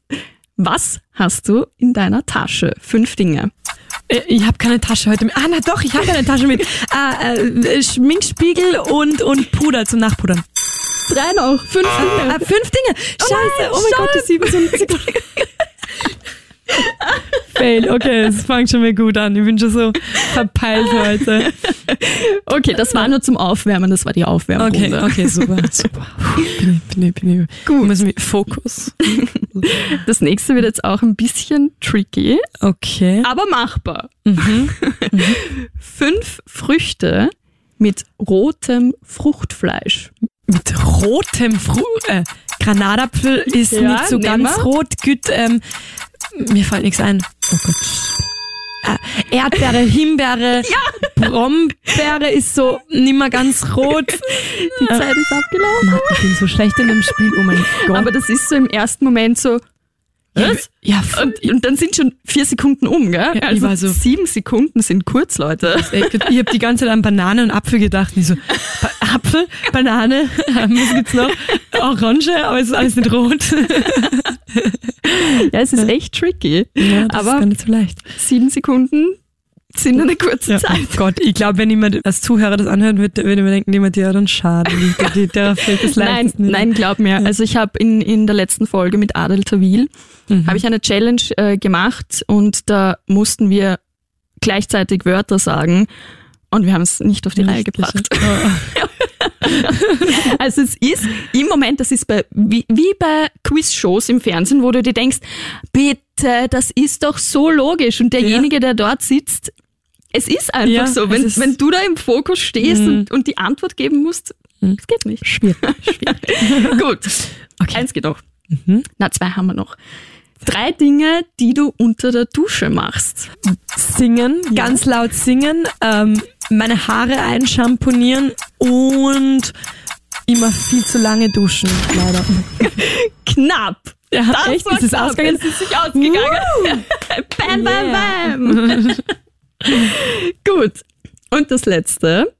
Was hast du in deiner Tasche? Fünf Dinge. Äh, Ich habe keine Tasche heute mit. Ah, na doch, ich habe eine Tasche mit. Äh, äh, Schminkspiegel und, und Puder zum Nachpudern. Drei noch. Fünf Dinge. Äh, fünf Dinge. Scheiße. Oh, mein Gott, die sieben Sekunden. Fail. Okay, es fängt schon mal gut an. Ich bin schon so verpeilt heute. Okay, das war nur zum Aufwärmen. Das war die Okay, Aufwärmrunde. okay, super, super. Bin bin bin. Gut. Müssen wir Fokus. Das nächste wird jetzt auch ein bisschen tricky, Okay. aber machbar. Fünf Früchte mit rotem Fruchtfleisch. Mit rotem Fru äh, Granatapfel ist Ja, nicht so ganz wir. rot. Gut, ähm, mir fällt nichts ein. Oh Gott. Äh, Erdbeere, Himbeere, Brombeere ist so nicht mehr ganz rot. Die Zeit ist abgelaufen. Mann, ich bin so schlecht in dem Spiel. Oh mein Gott. Aber das ist so im ersten Moment so, was? ja, Und, und dann sind schon vier Sekunden um, gell? Ja, also so- sieben Sekunden sind kurz, Leute. Echt, Ich habe die ganze Zeit an Banane und Apfel gedacht. Ich so, Apfel, Banane, was gibt's noch? Orange, aber es ist alles nicht rot. Ja, es ist echt tricky. Ja, das Aber- ist gar nicht so leicht. Sieben Sekunden sind eine kurze Ja, Zeit. oh Gott, ich glaube, wenn jemand als Zuhörer das anhört, wird, würde mir denken, jemand, ja, dann schade. Der, der, fällt das Nein, nicht. nein, glaub mir. Also ich habe in, in der letzten Folge mit Adel Tawil habe ich eine Challenge äh, gemacht und da mussten wir gleichzeitig Wörter sagen und wir haben es nicht auf die Reihe Nicht gebracht. geschafft. Also es ist im Moment, das ist bei, wie, wie bei Quizshows im Fernsehen, wo du dir denkst, bitte, das ist doch so logisch. Und derjenige, der dort sitzt, es ist einfach Ja, so. Wenn, wenn du da im Fokus stehst Mhm. und, und die Antwort geben musst, es geht nicht. Schwierig. Gut, Okay. eins geht noch. Mhm. Na, zwei haben wir noch. Drei Dinge, die du unter der Dusche machst. Singen, ganz laut singen, ähm, meine Haare einschamponieren und immer viel zu lange duschen, leider. Knapp. Ja, Das echt? Ist es ausgegangen? Es ist sich ausgegangen. bam, bam, bam. Gut. Und das letzte.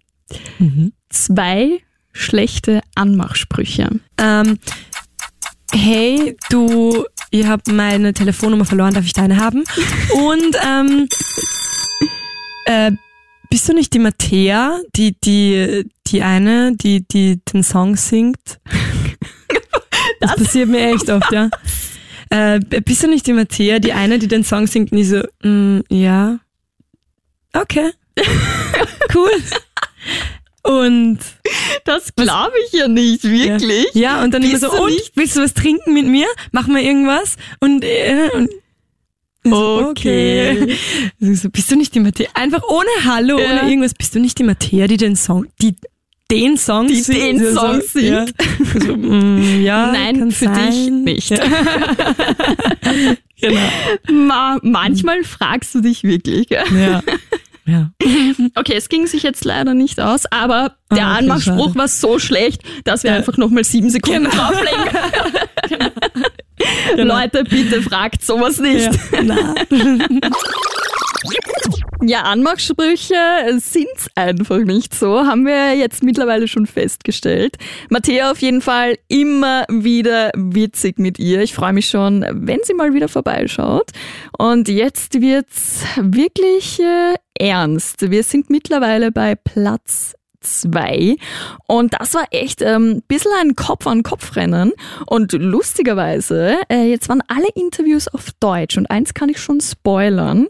Mhm. Zwei schlechte Anmachsprüche. Ähm, hey, du, ich habe meine Telefonnummer verloren, darf ich deine haben? Und ähm, äh, bist du nicht die Mattea, die, die, die eine, die, die den Song singt? Das, passiert mir echt oft, ja. Äh, bist du nicht die Mattea, die eine, die den Song singt? Und ich so, mm, ja. Okay. cool. Und Das glaube ich ja nicht, wirklich. ja, und dann immer so, und, nicht- willst du was trinken mit mir? Mach mal irgendwas. Und, äh, und so, Okay. okay. So, bist du nicht die Mattea? Einfach ohne Hallo, Ja. ohne irgendwas. Bist du nicht die Mattea, die den Song, die den Song Die singt? den So, Song singt. Ja, so, mm, ja Nein, für dich sein. nicht. Ja. genau. Ma manchmal fragst du dich wirklich. Gell? Ja. Ja. Okay, es ging sich jetzt leider nicht aus, aber der Ah, okay, Anmachspruch schade. war so schlecht, dass wir Ja. einfach nochmal sieben Sekunden Genau. drauflegen. Leute, bitte fragt sowas nicht. ja. Ja, Anmachsprüche sind's einfach nicht so, haben wir jetzt mittlerweile schon festgestellt. Matthäa auf jeden Fall immer wieder witzig mit ihr. Ich freue mich schon, wenn sie mal wieder vorbeischaut. Und jetzt wird's wirklich äh, ernst. Wir sind mittlerweile bei Platz 2. Und das war echt ähm, ein bisschen ein Kopf-an-Kopf-Rennen. Und lustigerweise, äh, jetzt waren alle Interviews auf Deutsch. Und eins kann ich schon spoilern.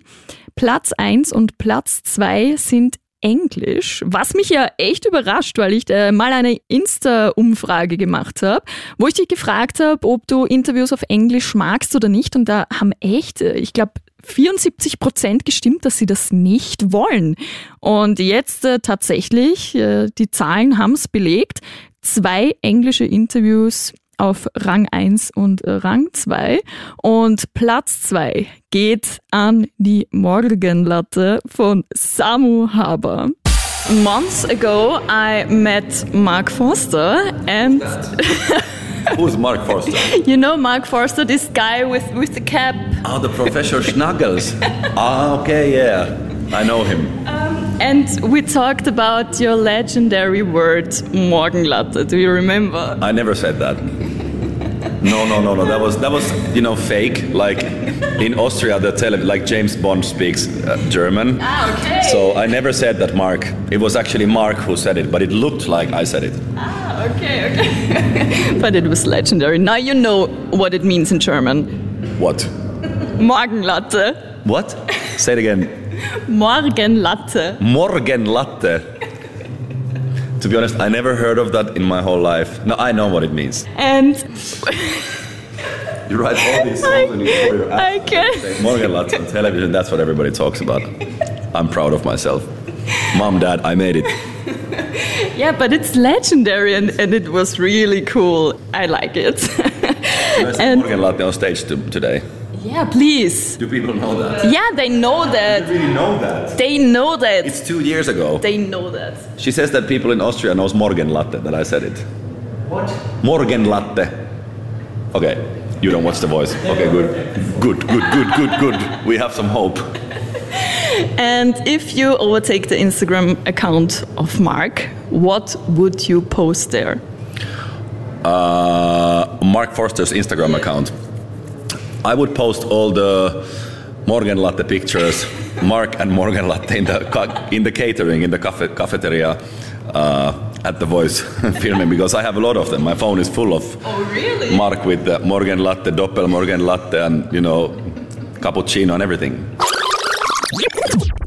Platz 1 und Platz 2 sind Englisch, was mich ja echt überrascht, weil ich äh, mal eine Insta-Umfrage gemacht habe, wo ich dich gefragt habe, ob du Interviews auf Englisch magst oder nicht. Und da haben echt, äh, ich glaube, 74 Prozent gestimmt, dass sie das nicht wollen. Und jetzt äh, tatsächlich, äh, die Zahlen haben es belegt, zwei englische Interviews auf Rang 1 und Rang 2. Und Platz 2 geht an die Morgenlatte von Samu Haber. Months ago, I met Mark Forster and Who's Mark Forster? you know Mark Forster, this guy with, with the cap. Oh, the Professor Schnuggles. Ah, okay, yeah. I know him. And we talked about your legendary word, Morgenlatte. Do you remember? I never said that. No, no, no, no. That was that was you know fake. Like in Austria, the tele like James Bond speaks uh, German. Ah, okay. So I never said that, Mark. It was actually Mark who said it, but it looked like I said it. Ah, okay, okay. but it was legendary. Now you know what it means in German. What? Morgenlatte. What? Say it again. Morgenlatte. Morgenlatte. To be honest, I never heard of that in my whole life. No, I know what it means. And You write all these songs and you pour your I can. On television, that's what everybody talks about. I'm proud of myself. Mom, Dad, I made it. Yeah, but it's legendary and, and it was really cool. I like it. There's And- Morgenlatte on stage to, today. yeah, please. Do people know that? Yeah, they know that. really know that? They know that. It's two years ago. They know that. She says that people in Austria knows Morgenlatte, that I said it. What? Morgenlatte. Okay, you don't watch The Voice. Okay, good. Good, good, good, good, good. We have some hope. And if you overtake the Instagram account of Mark, what would you post there? uh, Mark Forster's Instagram account. I would post all the Morgan Latte pictures, Mark and Morgan Latte in the in the catering in the cafe, cafeteria uh, at the Voice filming because I have a lot of them. My phone is full of Oh, really? Mark with the Morgan Latte, Doppel Morgan Latte, and you know, cappuccino and everything.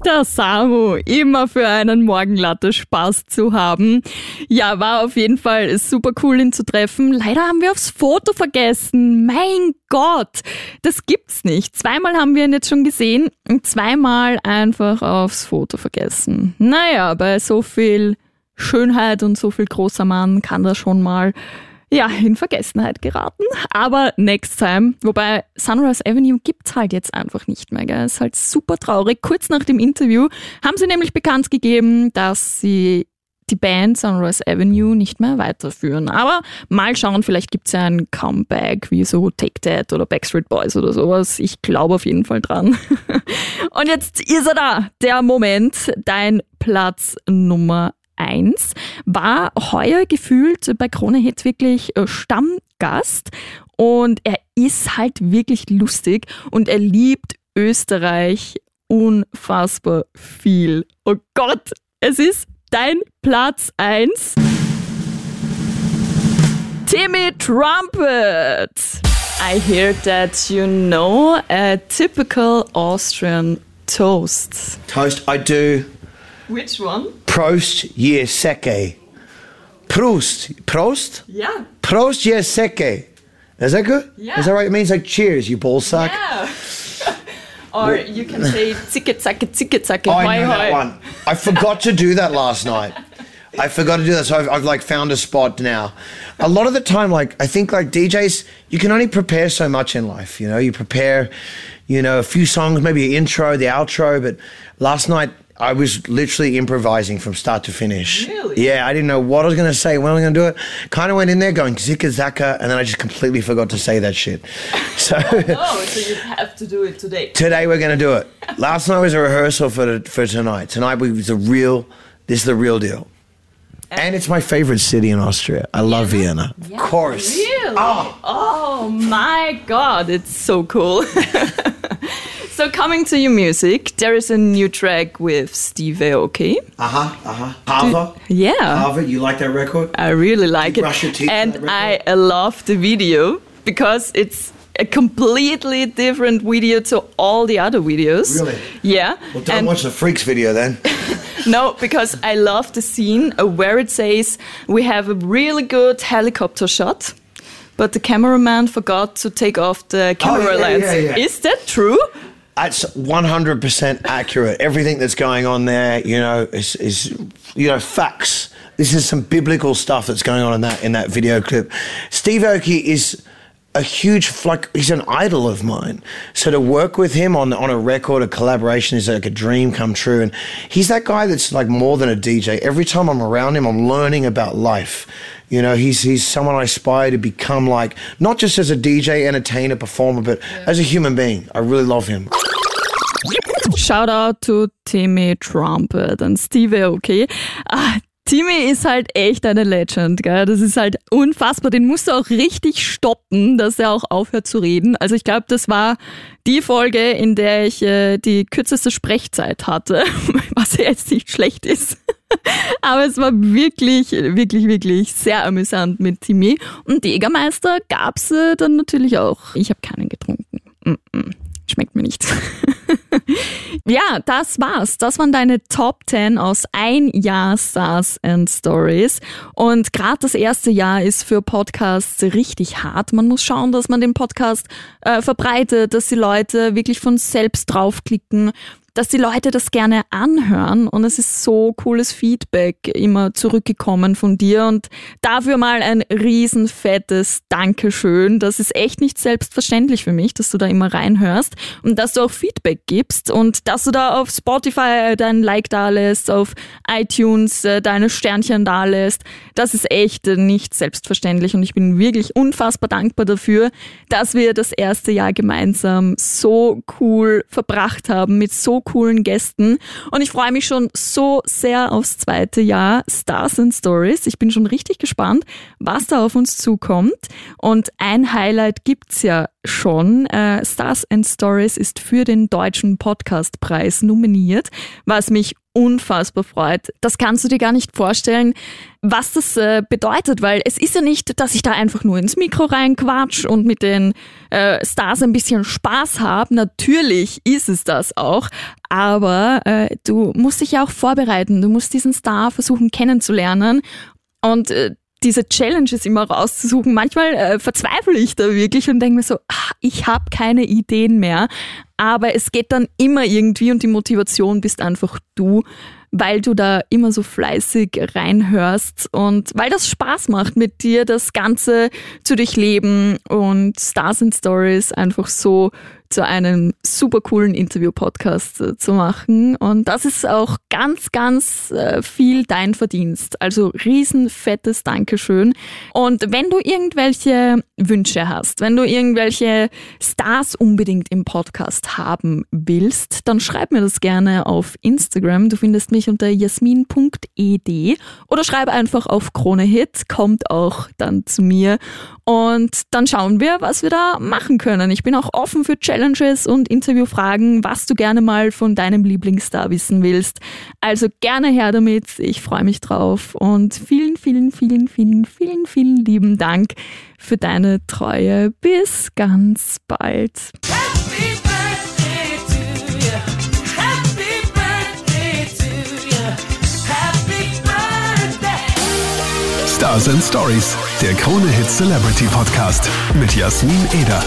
Der Samu, immer für einen Morgenlatte Spaß zu haben. Ja, war auf jeden Fall super cool, ihn zu treffen. Leider haben wir aufs Foto vergessen. Mein Gott, das gibt's nicht. Zweimal haben wir ihn jetzt schon gesehen und zweimal einfach aufs Foto vergessen. Naja, bei so viel Schönheit und so viel großer Mann kann das schon mal ja, in Vergessenheit geraten. Aber next time. Wobei Sunrise Avenue gibt's halt jetzt einfach nicht mehr. Gell? Ist halt super traurig. Kurz nach dem Interview haben sie nämlich bekannt gegeben, dass sie die Band Sunrise Avenue nicht mehr weiterführen. Aber mal schauen, vielleicht gibt's ja ein Comeback wie so Take That oder Backstreet Boys oder sowas. Ich glaube auf jeden Fall dran. Und jetzt ist er da, der Moment, dein Platz Nummer eins war heuer gefühlt bei Krone Hit wirklich äh, Stammgast und er ist halt wirklich lustig und er liebt Österreich unfassbar viel. Oh Gott, es ist dein Platz eins. Timmy Trumpet. I hear that you know a typical Austrian toast. Toast, I do. Which one? Prost je seke. Prost. Prost? Yeah. Prost je seke. Is that good? Yeah. Is that right? It means like cheers, you ballsack. Yeah. or you can say zicke zacke zicke zacke I know that one. I forgot to do that last night. I forgot to do that, so I've, I've like found a spot now. A lot of the time, like I think like DJs, you can only prepare so much in life. You know, you prepare, you know, a few songs, maybe the intro, the outro. But last night, I was literally improvising from start to finish. Really? Yeah, I didn't know what I was going to say, when I was going to do it. Kind of went in there going zika zaka, and then I just completely forgot to say that shit. So. Oh, so you have to do it today. Today we're going to do it. Last night was a rehearsal for for tonight. Tonight was the real. This is the real deal. And it's my favorite city in Austria. I love Vienna. Of course. Really? Ah. Oh. my god, it's so cool. So coming to your music, there is a new track with Steve Aoki. Uh huh. Uh huh. Harvard. Yeah. Harvard. You like that record? I really like you it. brush your teeth and I love the video because it's a completely different video to all the other videos. Really? Yeah. Well, don't and watch the Freaks video then. no, because I love the scene uh, where it says we have a really good helicopter shot. But the cameraman forgot to take off the camera Oh, yeah, lens. yeah, yeah. Is that true? That's 100% accurate. Everything that's going on there, you know, is, is you know, facts. This is some biblical stuff that's going on in that in that video clip. Steve Aoki is a huge like he's an idol of mine. So to work with him on on a record, a collaboration is like a dream come true. And he's that guy that's like more than a DJ. Every time I'm around him, I'm learning about life. You know, he's he's someone I aspire to become like, not just as a DJ, entertainer, performer, but as a human being. I really love him. Shout out to Timmy Trumpet and Steve Aoki. Ah, Timmy ist halt echt eine Legend, gell? Das ist halt unfassbar. Den musst du auch richtig stoppen, dass er auch aufhört zu reden. Also ich glaube, das war die Folge, in der ich äh, die kürzeste Sprechzeit hatte, was jetzt nicht schlecht ist. Aber es war wirklich, wirklich, wirklich sehr amüsant mit Timmy. Und Jägermeister gab's äh, dann natürlich auch. Ich habe keinen getrunken. Mm -mm. Schmeckt mir nicht. ja, das war's. Das waren deine Top 10 aus ein Jahr Stars and Stories. Und gerade das erste Jahr ist für Podcasts richtig hart. Man muss schauen, dass man den Podcast äh, verbreitet, dass die Leute wirklich von selbst draufklicken dass die Leute das gerne anhören und es ist so cooles Feedback immer zurückgekommen von dir und dafür mal ein riesen fettes Dankeschön. Das ist echt nicht selbstverständlich für mich, dass du da immer reinhörst und dass du auch Feedback gibst und dass du da auf Spotify dein Like da lässt, auf iTunes äh, deine Sternchen da lässt. Das ist echt nicht selbstverständlich und ich bin wirklich unfassbar dankbar dafür, dass wir das erste Jahr gemeinsam so cool verbracht haben mit so coolen Gästen. Und ich freue mich schon so sehr aufs zweite Jahr Stars and Stories. Ich bin schon richtig gespannt, was da auf uns zukommt. Und ein Highlight gibt's ja schon. Äh, Stars and Stories ist für den Deutschen Podcastpreis nominiert, was mich unfassbar freut. Das kannst du dir gar nicht vorstellen, was das äh, bedeutet, weil es ist ja nicht, dass ich da einfach nur ins Mikro reinquatsch und mit den äh, Stars ein bisschen Spaß habe. Natürlich ist es das auch, aber äh, du musst dich ja auch vorbereiten. Du musst diesen Star versuchen kennenzulernen und äh, diese Challenges immer rauszusuchen. Manchmal äh, verzweifle ich da wirklich und denke mir so, ah, ich habe keine Ideen mehr. Aber es geht dann immer irgendwie und die Motivation bist einfach du, weil du da immer so fleißig reinhörst und weil das Spaß macht mit dir, das Ganze zu durchleben und Stars and Stories einfach so zu einem super coolen Interview-Podcast äh, zu machen. Und das ist auch ganz, ganz äh, viel dein Verdienst. Also riesen fettes Dankeschön. Und wenn du irgendwelche Wünsche hast, wenn du irgendwelche Stars unbedingt im Podcast haben willst, dann schreib mir das gerne auf Instagram. Du findest mich unter jasmin.ed oder schreib einfach auf Krone Hit, kommt auch dann zu mir. Und dann schauen wir, was wir da machen können. Ich bin auch offen für Challenges und Interviewfragen, was du gerne mal von deinem Lieblingsstar wissen willst. Also gerne her damit. Ich freue mich drauf. Und vielen, vielen, vielen, vielen, vielen, vielen lieben Dank für deine Treue. Bis ganz bald. Stars and Stories, der Krone Hit Celebrity Podcast mit Jasmin Eder.